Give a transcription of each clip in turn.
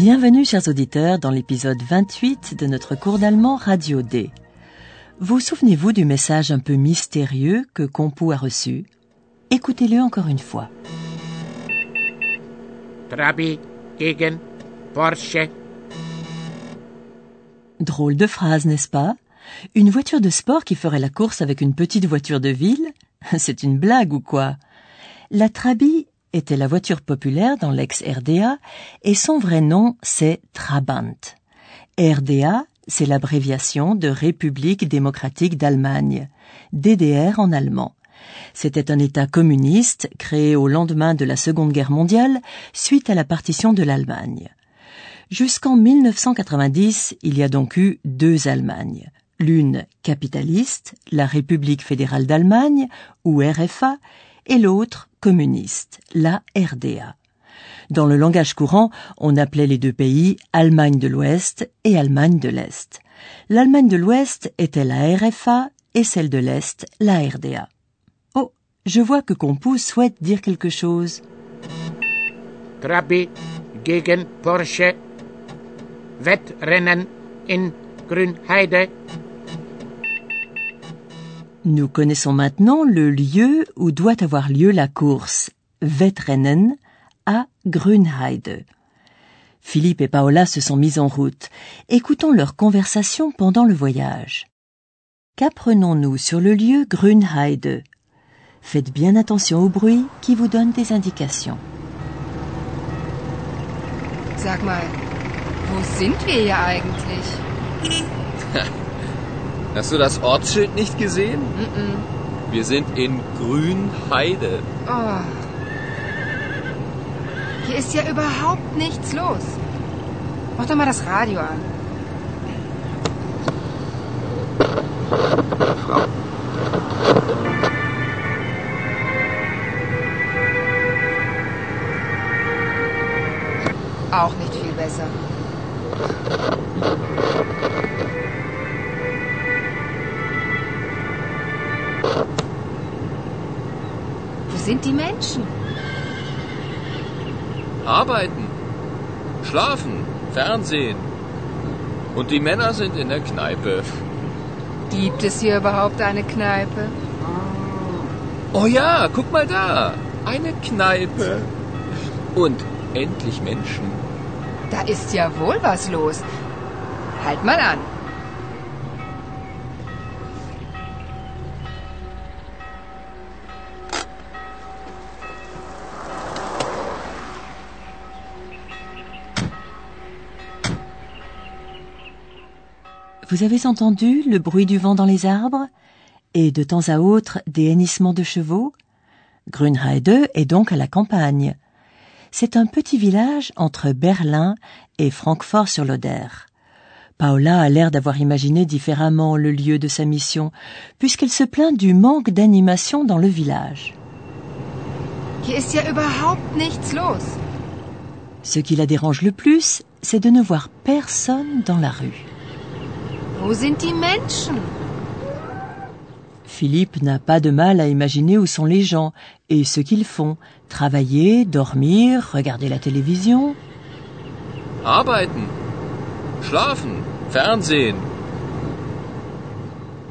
Bienvenue, chers auditeurs, dans l'épisode 28 de notre cours d'allemand Radio D. Vous souvenez-vous du message un peu mystérieux que Compu a reçu? Écoutez-le encore une fois. Trabi gegen Porsche. Drôle de phrase, n'est-ce pas? Une voiture de sport qui ferait la course avec une petite voiture de ville? C'est une blague ou quoi? La Trabi était la voiture populaire dans l'ex-RDA et son vrai nom c'est Trabant. RDA, c'est l'abréviation de République démocratique d'Allemagne, DDR en allemand. C'était un État communiste créé au lendemain de la Seconde Guerre mondiale suite à la partition de l'Allemagne. Jusqu'en 1990, il y a donc eu deux Allemagnes. L'une capitaliste, la République fédérale d'Allemagne, ou RFA, et l'autre communiste, la RDA. Dans le langage courant, on appelait les deux pays Allemagne de l'Ouest et Allemagne de l'Est. L'Allemagne de l'Ouest était la RFA et celle de l'Est la RDA. Oh, je vois que Compu souhaite dire quelque chose. Trabi gegen Porsche. Wettrennen in Grünheide. Nous connaissons maintenant le lieu où doit avoir lieu la course, Wettrennen, à Grünheide. Philippe et Paola se sont mis en route. Écoutons leur conversation pendant le voyage. Qu'apprenons-nous sur le lieu Grünheide? Faites bien attention au bruit qui vous donne des indications. Sag mal, wo sind wir hier eigentlich? Hast du das Ortsschild nicht gesehen? Mm Wir sind in Grünheide. -mm. Oh. Hier ist ja überhaupt nichts los. Mach doch mal das Radio an. Sind die Menschen? Arbeiten, schlafen, Fernsehen. Und die Männer sind in der Kneipe. Gibt es hier überhaupt eine Kneipe? Oh ja, guck mal da. Eine Kneipe. Und endlich Menschen. Da ist ja wohl was los. Halt mal an. Vous avez entendu le bruit du vent dans les arbres et de temps à autre des hennissements de chevaux Grünheide est donc à la campagne. C'est un petit village entre Berlin et Francfort sur l'Oder. Paola a l'air d'avoir imaginé différemment le lieu de sa mission, puisqu'elle se plaint du manque d'animation dans le village. Ce qui la dérange le plus, c'est de ne voir personne dans la rue. Wo sind die Menschen? Philippe n'a pas de mal à imaginer où sont les gens et ce qu'ils font. Travailler, dormir, regarder la télévision. Arbeiten, schlafen, Fernsehen.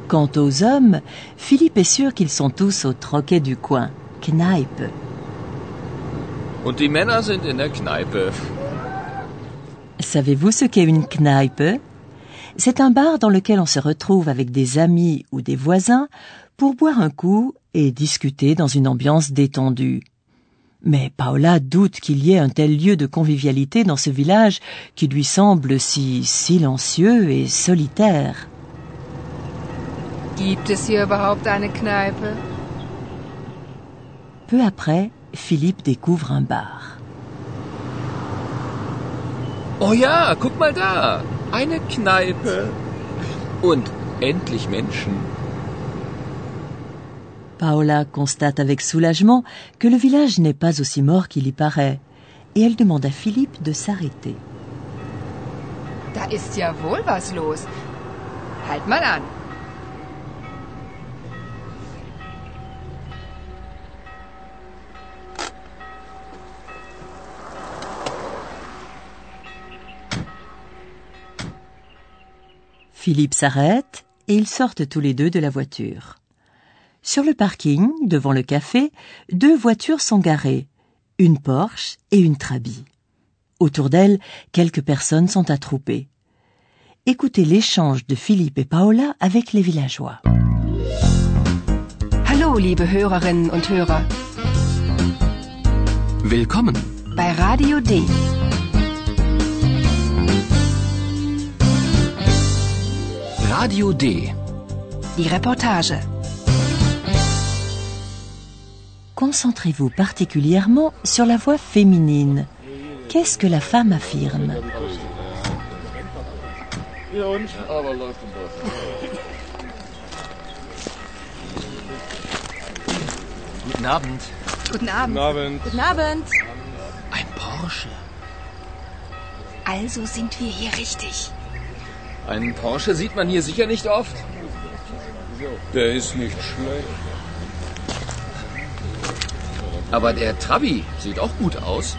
Quant aux hommes, Philippe est sûr qu'ils sont tous au troquet du coin, Kneipe. Und die Männer sind in der Kneipe. Savez-vous ce qu'est une Kneipe? C'est un bar dans lequel on se retrouve avec des amis ou des voisins pour boire un coup et discuter dans une ambiance détendue. Mais Paola doute qu'il y ait un tel lieu de convivialité dans ce village qui lui semble si silencieux et solitaire. Gibt es hier überhaupt eine Kneipe? Peu après, Philippe découvre un bar. Oh ja, guck mal da. Eine Kneipe. Und Endlich Menschen. Paola constate avec soulagement que le village n'est pas aussi mort qu'il y paraît, et elle demande à Philippe de s'arrêter. Da ist ja wohl was los. Halt mal an. Philippe s'arrête et ils sortent tous les deux de la voiture. Sur le parking, devant le café, deux voitures sont garées, une Porsche et une Trabi. Autour d'elles, quelques personnes sont attroupées. Écoutez l'échange de Philippe et Paola avec les villageois. Hallo, liebe Hörerinnen und Hörer. Willkommen. Bei Radio D. Radio D. Die Reportage. Concentrez-vous particulièrement sur la voix féminine. Qu'est-ce que la femme affirme Guten Abend. Guten Abend. Abend. Guten Abend. Ein Porsche. Also sind wir hier richtig. Einen Porsche sieht man hier sicher nicht oft. Der ist nicht schlecht. Aber der Trabi sieht auch gut aus.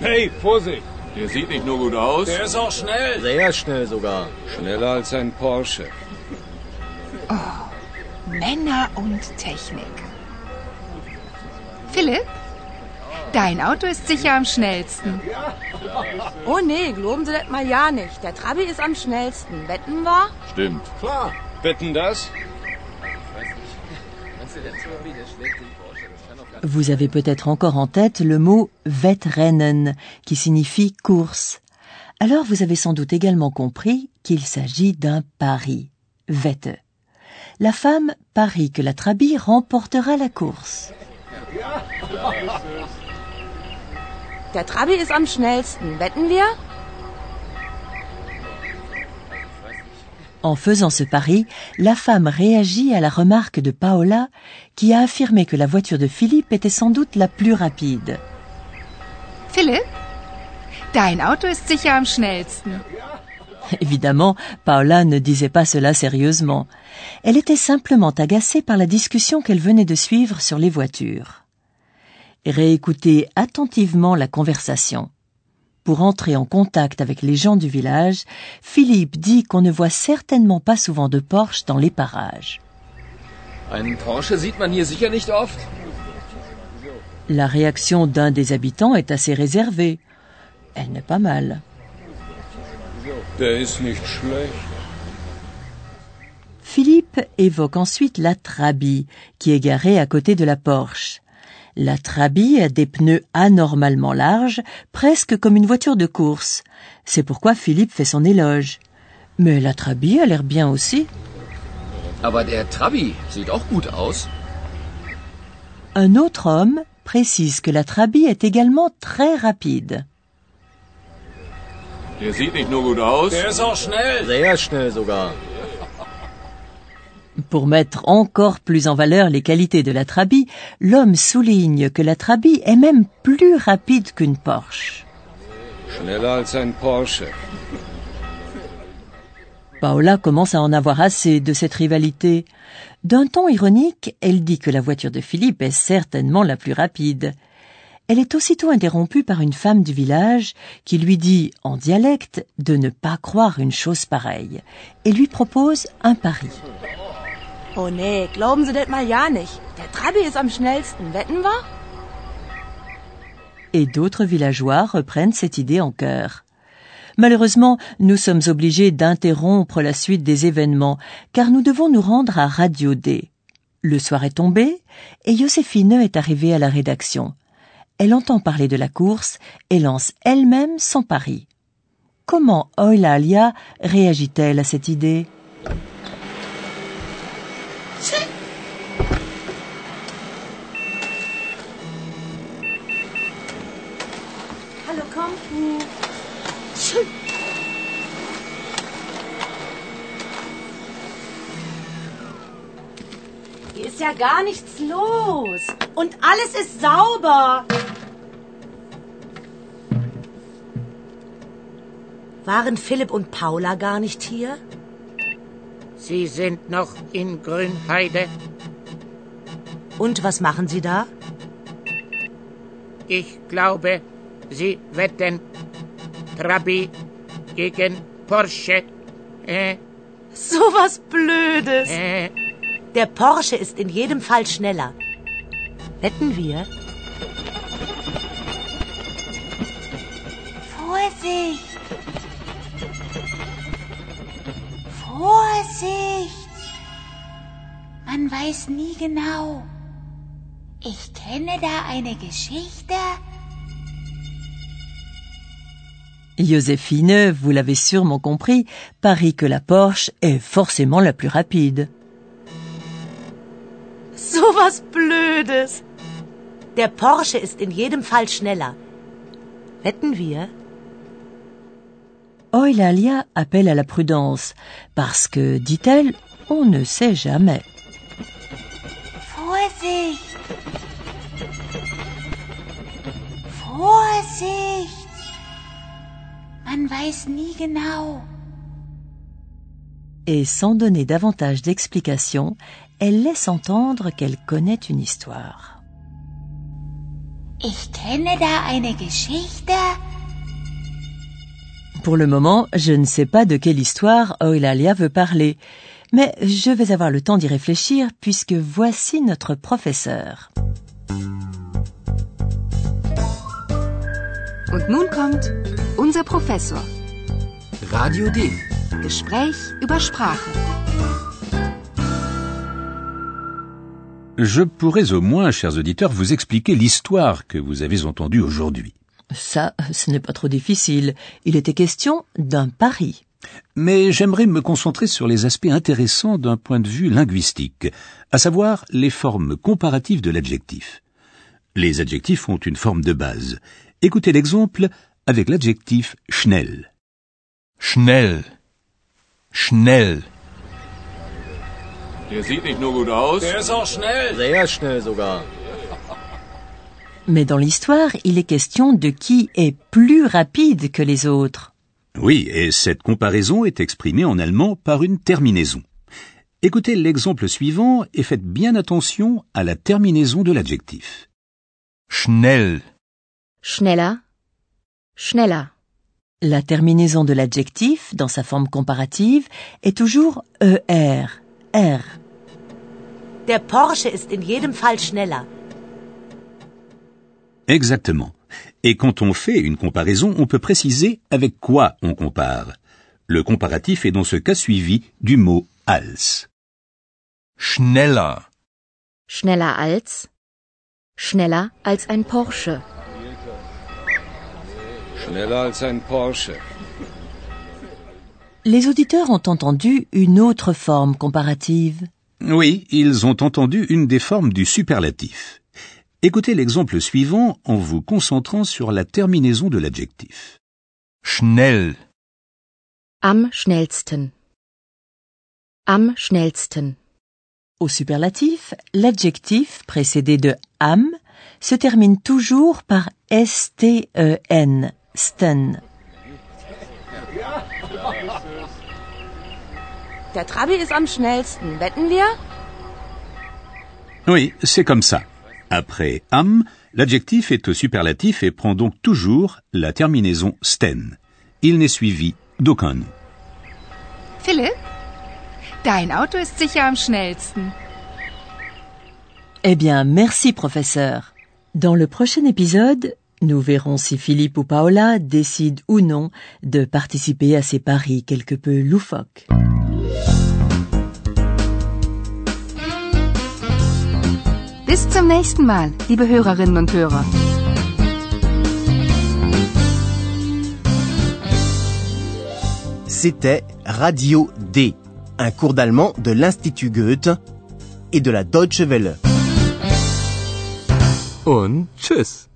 Hey, Vorsicht! Der sieht nicht nur gut aus. Der ist auch schnell. Sehr schnell sogar. Schneller als ein Porsche. Männer und Technik. Philipp? Dein Auto ist sicher am schnellsten. Oh nee, glauben Sie das mal ja nicht. Der Trabi ist am schnellsten. Wetten wir? Stimmt. Klar. Wetten das? Vous avez peut-être encore en tête le mot Wettrennen, qui signifie course. Alors vous avez sans doute également compris qu'il s'agit d'un pari. Wette. La femme parie que la Trabi remportera la course. Der Trabi ist am schnellsten. Wetten wir? En faisant ce pari, la femme réagit à la remarque de Paola qui a affirmé que la voiture de Philippe était sans doute la plus rapide. Philipp? Dein Auto ist sicher am schnellsten. Évidemment, Paola ne disait pas cela sérieusement. Elle était simplement agacée par la discussion qu'elle venait de suivre sur les voitures. Réécoutez attentivement la conversation. Pour entrer en contact avec les gens du village, Philippe dit qu'on ne voit certainement pas souvent de Porsche dans les parages. Einen Porsche sieht man hier sicher nicht oft. La réaction d'un des habitants est assez réservée. Elle n'est pas mal. Der ist nicht schlecht. Philippe évoque ensuite la Trabi, qui est garée à côté de la Porsche. La Trabi a des pneus anormalement larges, presque comme une voiture de course. C'est pourquoi Philippe fait son éloge. Mais la Trabi a l'air bien aussi. Aber der Trabi sieht auch gut aus. Un autre homme précise que la Trabi est également très rapide. Der sieht nicht nur gut aus. Der ist auch schnell. Sehr schnell sogar. Pour mettre encore plus en valeur les qualités de la Trabi, l'homme souligne que la Trabi est même plus rapide qu'une Porsche. Paola commence à en avoir assez de cette rivalité. D'un ton ironique, elle dit que la voiture de Philippe est certainement la plus rapide. Elle est aussitôt interrompue par une femme du village qui lui dit, en dialecte, de ne pas croire une chose pareille et lui propose un pari. Oh nee, glauben Sie das mal ja nicht. Der Trabi ist am schnellsten. Wetten wir? Et d'autres villageois reprennent cette idée en chœur. Malheureusement, nous sommes obligés d'interrompre la suite des événements, car nous devons nous rendre à Radio D. Le soir est tombé, et Joséphine est arrivée à la rédaction. Elle entend parler de la course et lance elle-même son pari. Comment Eulalia réagit-elle à cette idée? Gar nichts los. Und alles ist sauber. Waren Philipp und Paula gar nicht hier? Sie sind noch in Grünheide. Und was machen sie da? Ich glaube, Sie wetten Trabi gegen Porsche. Äh, So was Blödes. äh, Der Porsche ist in jedem Fall schneller. Wetten wir? Vorsicht! Vorsicht! Man weiß nie genau. Ich kenne da eine Geschichte. Joséphine, vous l'avez sûrement compris, parie que la Porsche est forcément la plus rapide. So was Blödes. Der Porsche ist in jedem Fall schneller. Wetten wir? Eulalia appelle à la prudence, parce que, dit-elle, on ne sait jamais. Vorsicht! Vorsicht! Man weiß nie genau. Et sans donner davantage d'explications, elle laisse entendre qu'elle connaît une histoire. Ich kenne da eine Geschichte. Pour le moment, je ne sais pas de quelle histoire Eulalia veut parler, mais je vais avoir le temps d'y réfléchir puisque voici notre professeur. Und nun kommt unser Professor. Radio D. Gespräch über Sprache. Je pourrais au moins, chers auditeurs, vous expliquer l'histoire que vous avez entendue aujourd'hui. Ça, ce n'est pas trop difficile. Il était question d'un pari. Mais j'aimerais me concentrer sur les aspects intéressants d'un point de vue linguistique, à savoir les formes comparatives de l'adjectif. Les adjectifs ont une forme de base. Écoutez l'exemple avec l'adjectif schnell. Schnell. Schnell. Der sieht nicht nur gut aus. Der ist auch schnell. Sehr schnell sogar. Mais dans l'histoire, il est question de qui est plus rapide que les autres. Oui, et cette comparaison est exprimée en allemand par une terminaison. Écoutez l'exemple suivant et faites bien attention à la terminaison de l'adjectif. Schnell. Schneller, schneller. La terminaison de l'adjectif, dans sa forme comparative, est toujours ER, R. Der Porsche ist in jedem Fall schneller. Exactement. Et quand on fait une comparaison, on peut préciser avec quoi on compare. Le comparatif est dans ce cas suivi du mot als. Schneller. Schneller als, schneller als ein Porsche. Schneller als ein Porsche. Les auditeurs ont entendu une autre forme comparative. Oui, ils ont entendu une des formes du superlatif. Écoutez l'exemple suivant en vous concentrant sur la terminaison de l'adjectif. Schnell. Am schnellsten. Am schnellsten. Au superlatif, l'adjectif précédé de am se termine toujours par sten, sten. Der Trabi ist am schnellsten. Wetten wir? Oui, c'est comme ça. Après am, l'adjectif est au superlatif et prend donc toujours la terminaison sten. Il n'est suivi d'aucun nom. Philipp, dein Auto ist sicher am schnellsten. Eh bien, merci professeur. Dans le prochain épisode, nous verrons si Philippe ou Paola décident ou non de participer à ces paris quelque peu loufoques. Bis zum nächsten Mal, liebe Hörerinnen und Hörer. C'était Radio D, un cours d'allemand de l'Institut Goethe et de la Deutsche Welle. Und tschüss.